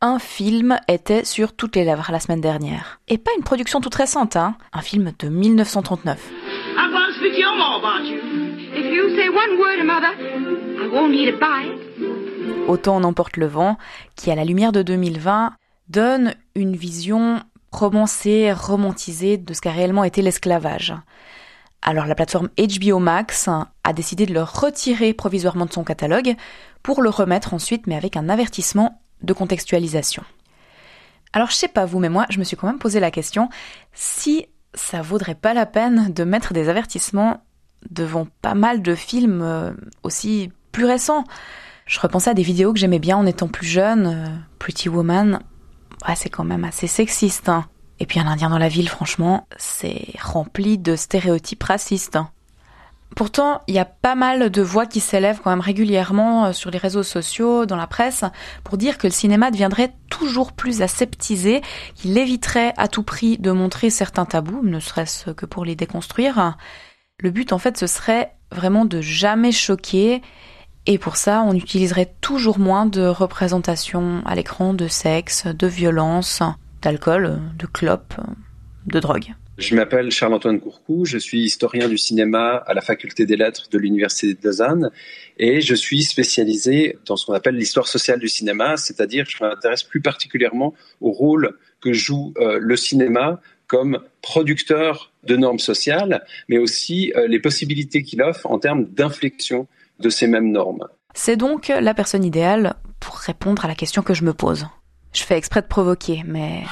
un film était sur toutes les lèvres la semaine dernière. Et pas une production toute récente, hein. Un film de 1939. Autant on emporte le vent, qui à la lumière de 2020 donne une vision romancée, romantisée de ce qu'a réellement été l'esclavage. Alors la plateforme HBO Max a décidé de le retirer provisoirement de son catalogue pour le remettre ensuite, mais avec un avertissement de contextualisation. Alors je sais pas vous, mais moi je me suis quand même posé la question si ça vaudrait pas la peine de mettre des avertissements devant pas mal de films euh, aussi plus récents. Je repensais à des vidéos que j'aimais bien en étant plus jeune, euh, Pretty Woman, c'est quand même assez sexiste. Hein. Et puis un Indien dans la ville, franchement, c'est rempli de stéréotypes racistes. Hein. Pourtant, il y a pas mal de voix qui s'élèvent quand même régulièrement euh, sur les réseaux sociaux, dans la presse, pour dire que le cinéma deviendrait toujours plus aseptisé, qu'il éviterait à tout prix de montrer certains tabous, ne serait-ce que pour les déconstruire. Le but, en fait, ce serait vraiment de jamais choquer, et pour ça, on utiliserait toujours moins de représentations à l'écran de sexe, de violence, d'alcool, de clopes, de drogue. Je m'appelle Charles-Antoine Courcou, je suis historien du cinéma à la faculté des lettres de l'université de Lausanne et je suis spécialisé dans ce qu'on appelle l'histoire sociale du cinéma, c'est-à-dire je m'intéresse plus particulièrement au rôle que joue euh, le cinéma comme producteur de normes sociales, mais aussi euh, les possibilités qu'il offre en termes d'inflexion de ces mêmes normes. C'est donc la personne idéale pour répondre à la question que je me pose. Je fais exprès de provoquer, mais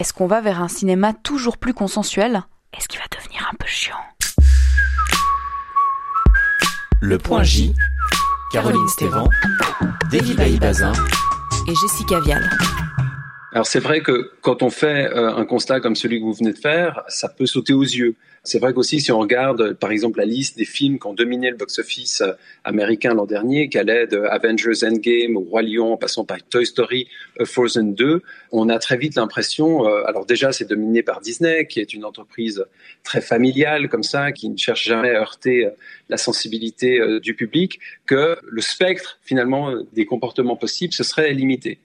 est-ce qu'on va vers un cinéma toujours plus consensuel? Est-ce qu'il va devenir un peu chiant? Le point J, Caroline Stévan, David Bazin et Jessica Vial. Alors c'est vrai que quand on fait euh, un constat comme celui que vous venez de faire, ça peut sauter aux yeux. C'est vrai qu'aussi, si on regarde, par exemple, la liste des films qui ont dominé le box-office euh, américain l'an dernier, qui allait de Avengers Endgame au Roi Lion, en passant par Toy Story, Frozen 2, on a très vite l'impression, euh, alors déjà, c'est dominé par Disney, qui est une entreprise très familiale comme ça, qui ne cherche jamais à heurter euh, la sensibilité du public, que le spectre, finalement, des comportements possibles, ce serait limité.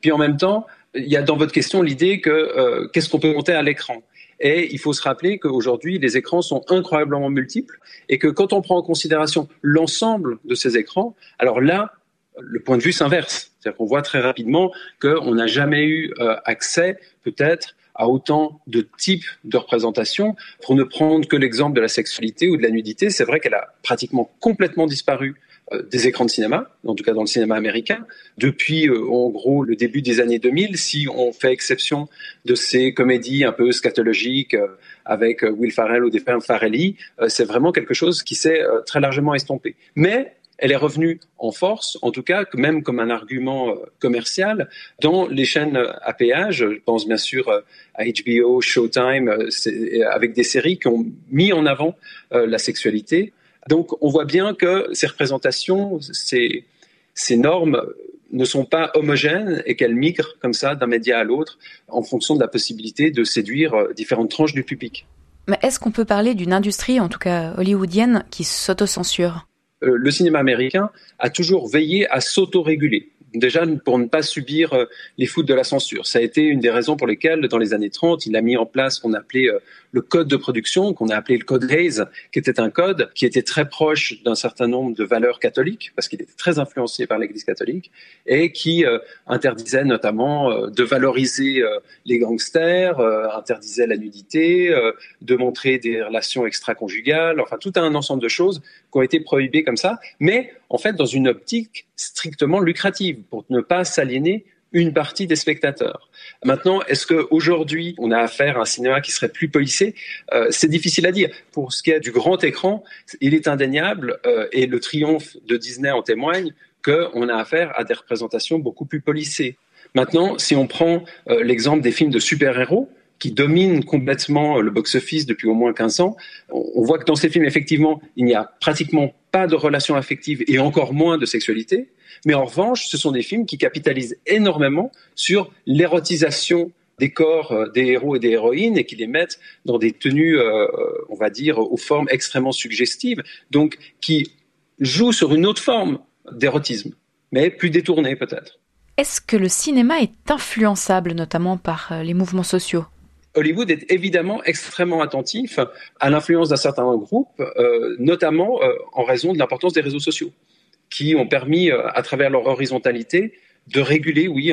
Puis en même temps, il y a dans votre question l'idée que qu'est-ce qu'on peut monter à l'écran et il faut se rappeler qu'aujourd'hui, les écrans sont incroyablement multiples et que quand on prend en considération l'ensemble de ces écrans, alors là, le point de vue s'inverse. C'est-à-dire qu'on voit très rapidement qu'on n'a jamais eu euh, accès, peut-être, à autant de types de représentations. Pour ne prendre que l'exemple de la sexualité ou de la nudité, c'est vrai qu'elle a pratiquement complètement disparu euh, des écrans de cinéma, en tout cas dans le cinéma américain, depuis euh, en gros le début des années 2000, si on fait exception de ces comédies un peu scatologiques euh, avec Will Farrell ou des frères Farrelly, c'est vraiment quelque chose qui s'est très largement estompé. Mais elle est revenue en force, en tout cas même comme un argument commercial, dans les chaînes à péage. Je pense bien sûr à HBO, Showtime, avec des séries qui ont mis en avant la sexualité donc on voit bien que ces représentations, ces, normes ne sont pas homogènes et qu'elles migrent comme ça d'un média à l'autre en fonction de la possibilité de séduire euh, différentes tranches du public. Mais est-ce qu'on peut parler d'une industrie, en tout cas hollywoodienne, qui s'autocensure? Euh, Le cinéma américain a toujours veillé à s'autoréguler déjà pour ne pas subir euh, les foudres de la censure. Ça a été une des raisons pour lesquelles, dans les années 30, il a mis en place ce qu'on appelait euh, le code de production, qu'on a appelé le code Hayes, qui était un code qui était très proche d'un certain nombre de valeurs catholiques, parce qu'il était très influencé par l'Église catholique, et qui euh, interdisait notamment de valoriser les gangsters, interdisait la nudité, de montrer des relations extra-conjugales, enfin tout un ensemble de choses qui ont été prohibées comme ça, mais en fait dans une optique strictement lucrative pour ne pas s'aliéner une partie des spectateurs. Maintenant, est-ce qu'aujourd'hui, on a affaire à un cinéma qui serait plus policé? Euh, C'est difficile à dire. Pour ce qui est du grand écran, il est indéniable, euh, et le triomphe de Disney en témoigne, qu'on a affaire à des représentations beaucoup plus policées. Maintenant, si on prend euh, l'exemple des films de super-héros, qui dominent complètement le box-office depuis au moins 15 ans, on voit que dans ces films, effectivement, il n'y a pratiquement pas de relations affectives et encore moins de sexualité. Mais en revanche, ce sont des films qui capitalisent énormément sur l'érotisation des corps euh, des héros et des héroïnes et qui les mettent dans des tenues, euh, on va dire, aux formes extrêmement suggestives, donc qui jouent sur une autre forme d'érotisme, mais plus détournée peut-être. est-ce que le cinéma est influençable notamment par euh, les mouvements sociaux? Hollywood est évidemment extrêmement attentif à l'influence d'un certain groupe, euh, notamment euh, en raison de l'importance des réseaux sociaux, qui ont permis, à travers leur horizontalité, de réguler, oui,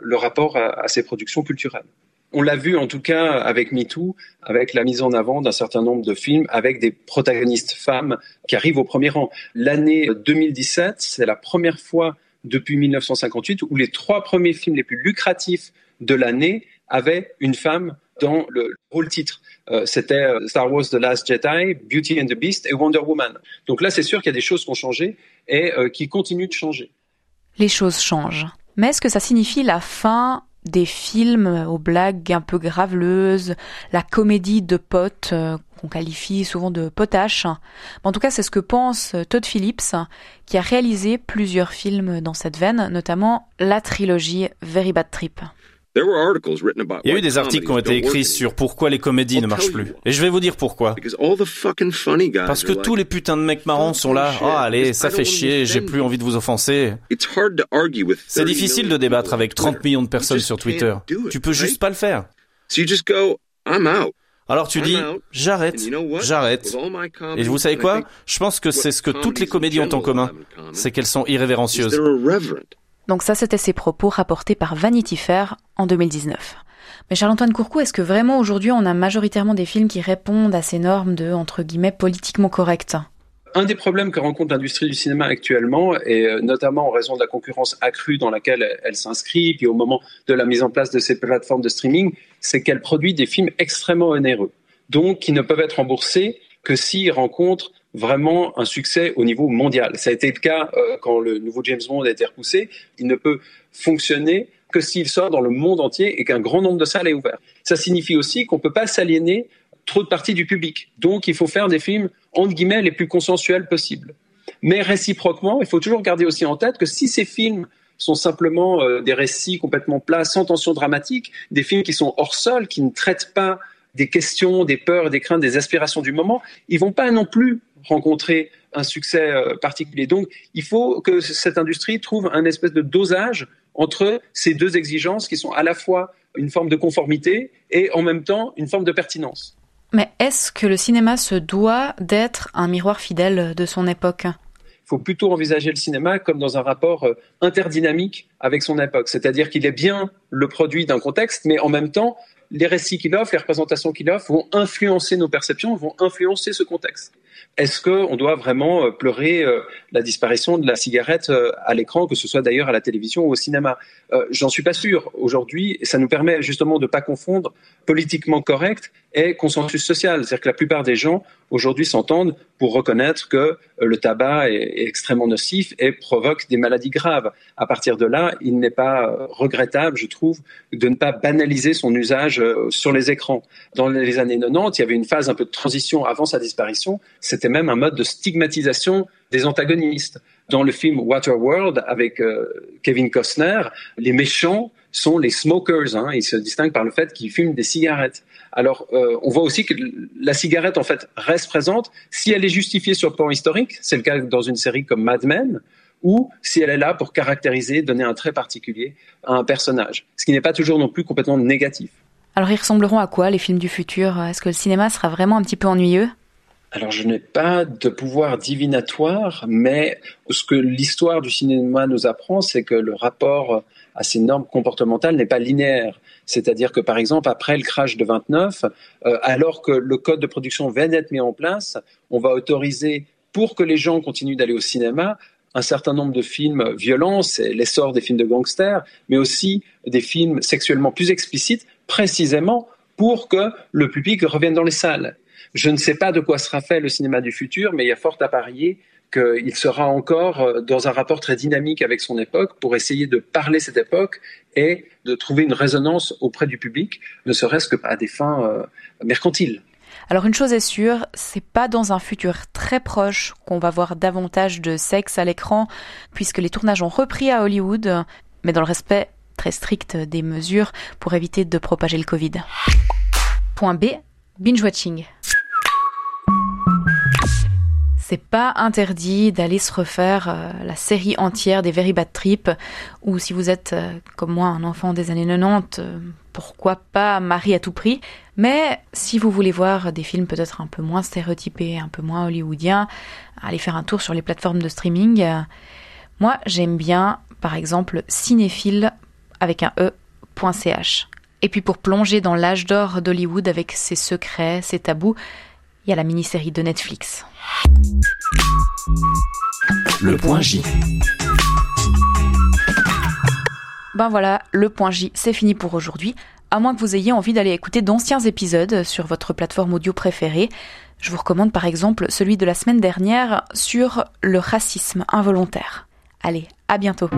le rapport à, ces productions culturelles. On l'a vu en tout cas avec MeToo, avec la mise en avant d'un certain nombre de films avec des protagonistes femmes qui arrivent au premier rang. L'année 2017, c'est la première fois depuis 1958 où les trois premiers films les plus lucratifs de l'année avaient une femme dans le rôle titre. Euh, c'était euh, Star Wars The Last Jedi, Beauty and the Beast et Wonder Woman. Donc là, c'est sûr qu'il y a des choses qui ont changé et euh, qui continuent de changer. Les choses changent. Mais est-ce que ça signifie la fin des films aux blagues un peu graveleuses, la comédie de potes qu'on qualifie souvent de potache? En tout cas, c'est ce que pense Todd Phillips, qui a réalisé plusieurs films dans cette veine, notamment la trilogie Very Bad Trip. Il y a eu des articles qui ont été écrits sur pourquoi les comédies ne marchent plus. Et je vais vous dire pourquoi. Parce que tous les putains de mecs marrants sont là. Ah, allez, ça fait chier, j'ai plus envie de vous offenser. C'est difficile de débattre avec 30 millions de personnes sur Twitter. Tu peux juste pas le faire. Alors tu dis, j'arrête, j'arrête. Et vous savez quoi? Je pense que c'est ce que toutes les comédies ont en commun. C'est qu'elles sont irrévérencieuses. Donc ça, c'était ses propos rapportés par Vanity Fair en 2019. Mais Charles-Antoine Courcou, est-ce que vraiment aujourd'hui on a majoritairement des films qui répondent à ces normes de, entre guillemets, politiquement corrects un des problèmes que rencontre l'industrie du cinéma actuellement, et euh, notamment en raison de la concurrence accrue dans laquelle elle s'inscrit, puis au moment de la mise en place de ces plateformes de streaming, c'est qu'elle produit des films extrêmement onéreux, donc qui ne peuvent être remboursés que s'ils rencontrent vraiment un succès au niveau mondial. Ça a été le cas euh, quand le nouveau James Bond a été repoussé. Il ne peut fonctionner que s'il sort dans le monde entier et qu'un grand nombre de salles est ouvert. Ça signifie aussi qu'on ne peut pas s'aliéner trop de parties du public. Donc il faut faire des films, entre guillemets, les plus consensuels possibles. Mais réciproquement, il faut toujours garder aussi en tête que si ces films sont simplement euh, des récits complètement plats, sans tension dramatique, des films qui sont hors sol, qui ne traitent pas des questions, des peurs, des craintes, des aspirations du moment, ils vont pas non plus rencontrer un succès euh, particulier. Donc, il faut que cette industrie trouve un espèce de dosage entre ces deux exigences qui sont à la fois une forme de conformité et en même temps une forme de pertinence. Mais est-ce que le cinéma se doit d'être un miroir fidèle de son époque? Il faut plutôt envisager le cinéma comme dans un rapport euh, interdynamique avec son époque. C'est-à-dire qu'il est bien le produit d'un contexte, mais en même temps, les récits qu'il offre, les représentations qu'il offre vont influencer nos perceptions, vont influencer ce contexte. Est-ce qu'on doit vraiment euh, pleurer euh, la disparition de la cigarette euh, à l'écran, que ce soit d'ailleurs à la télévision ou au cinéma? J'en suis pas sûr. Aujourd'hui, ça nous permet justement de ne pas confondre politiquement correct et consensus social. C'est-à-dire que la plupart des gens aujourd'hui s'entendent pour reconnaître que le tabac est, extrêmement nocif et provoque des maladies graves. À partir de là, il n'est pas regrettable, je trouve, de ne pas banaliser son usage sur les écrans. Dans les années 90, il y avait une phase un peu de transition avant sa disparition. C'était même un mode de stigmatisation des antagonistes. Dans le film Waterworld avec euh, Kevin Costner, les méchants sont les smokers. Hein. Ils se distinguent par le fait qu'ils fument des cigarettes. Alors, euh, on voit aussi que la cigarette, en fait, reste présente si elle est justifiée sur le plan historique. C'est le cas dans une série comme Mad Men ou si elle est là pour caractériser, donner un trait particulier à un personnage. Ce qui n'est pas toujours non plus complètement négatif. Alors, ils ressembleront à quoi les films du futur? Est-ce que le cinéma sera vraiment un petit peu ennuyeux? Alors je n'ai pas de pouvoir divinatoire, mais ce que l'histoire du cinéma nous apprend, c'est que le rapport à ces normes comportementales n'est pas linéaire. C'est-à-dire que par exemple, après le crash de 29, euh, alors que le code de production vient d'être mis en place, on va autoriser, pour que les gens continuent d'aller au cinéma, un certain nombre de films violents, c'est l'essor des films de gangsters, mais aussi des films sexuellement plus explicites, précisément pour que le public revienne dans les salles. Je ne sais pas de quoi sera fait le cinéma du futur, mais il y a fort à parier qu'il sera encore euh, dans un rapport très dynamique avec son époque pour essayer de parler cette époque et de trouver une résonance auprès du public, ne serait-ce que à des fins euh, mercantiles. Alors une chose est sûre, c'est pas dans un futur très proche qu'on va voir davantage de sexe à l'écran, puisque les tournages ont repris à Hollywood, mais dans le respect très strict des mesures pour éviter de propager le Covid. Point B, binge watching. C'est pas interdit d'aller se refaire euh, la série entière des Very Bad Trip, ou si vous êtes euh, comme moi un enfant des années 90, euh, pourquoi pas Marie à tout prix. Mais si vous voulez voir des films peut-être un peu moins stéréotypés, un peu moins hollywoodiens, allez faire un tour sur les plateformes de streaming. Moi, j'aime bien, par exemple, cinéphile avec un e.ch. Et puis pour plonger dans l'âge d'or d'Hollywood avec ses secrets, ses tabous, il y a la mini-série de Netflix. Le point J. Ben voilà, le point J, c'est fini pour aujourd'hui. À moins que vous ayez envie d'aller écouter d'anciens épisodes sur votre plateforme audio préférée. Je vous recommande par exemple celui de la semaine dernière sur le racisme involontaire. Allez, à bientôt.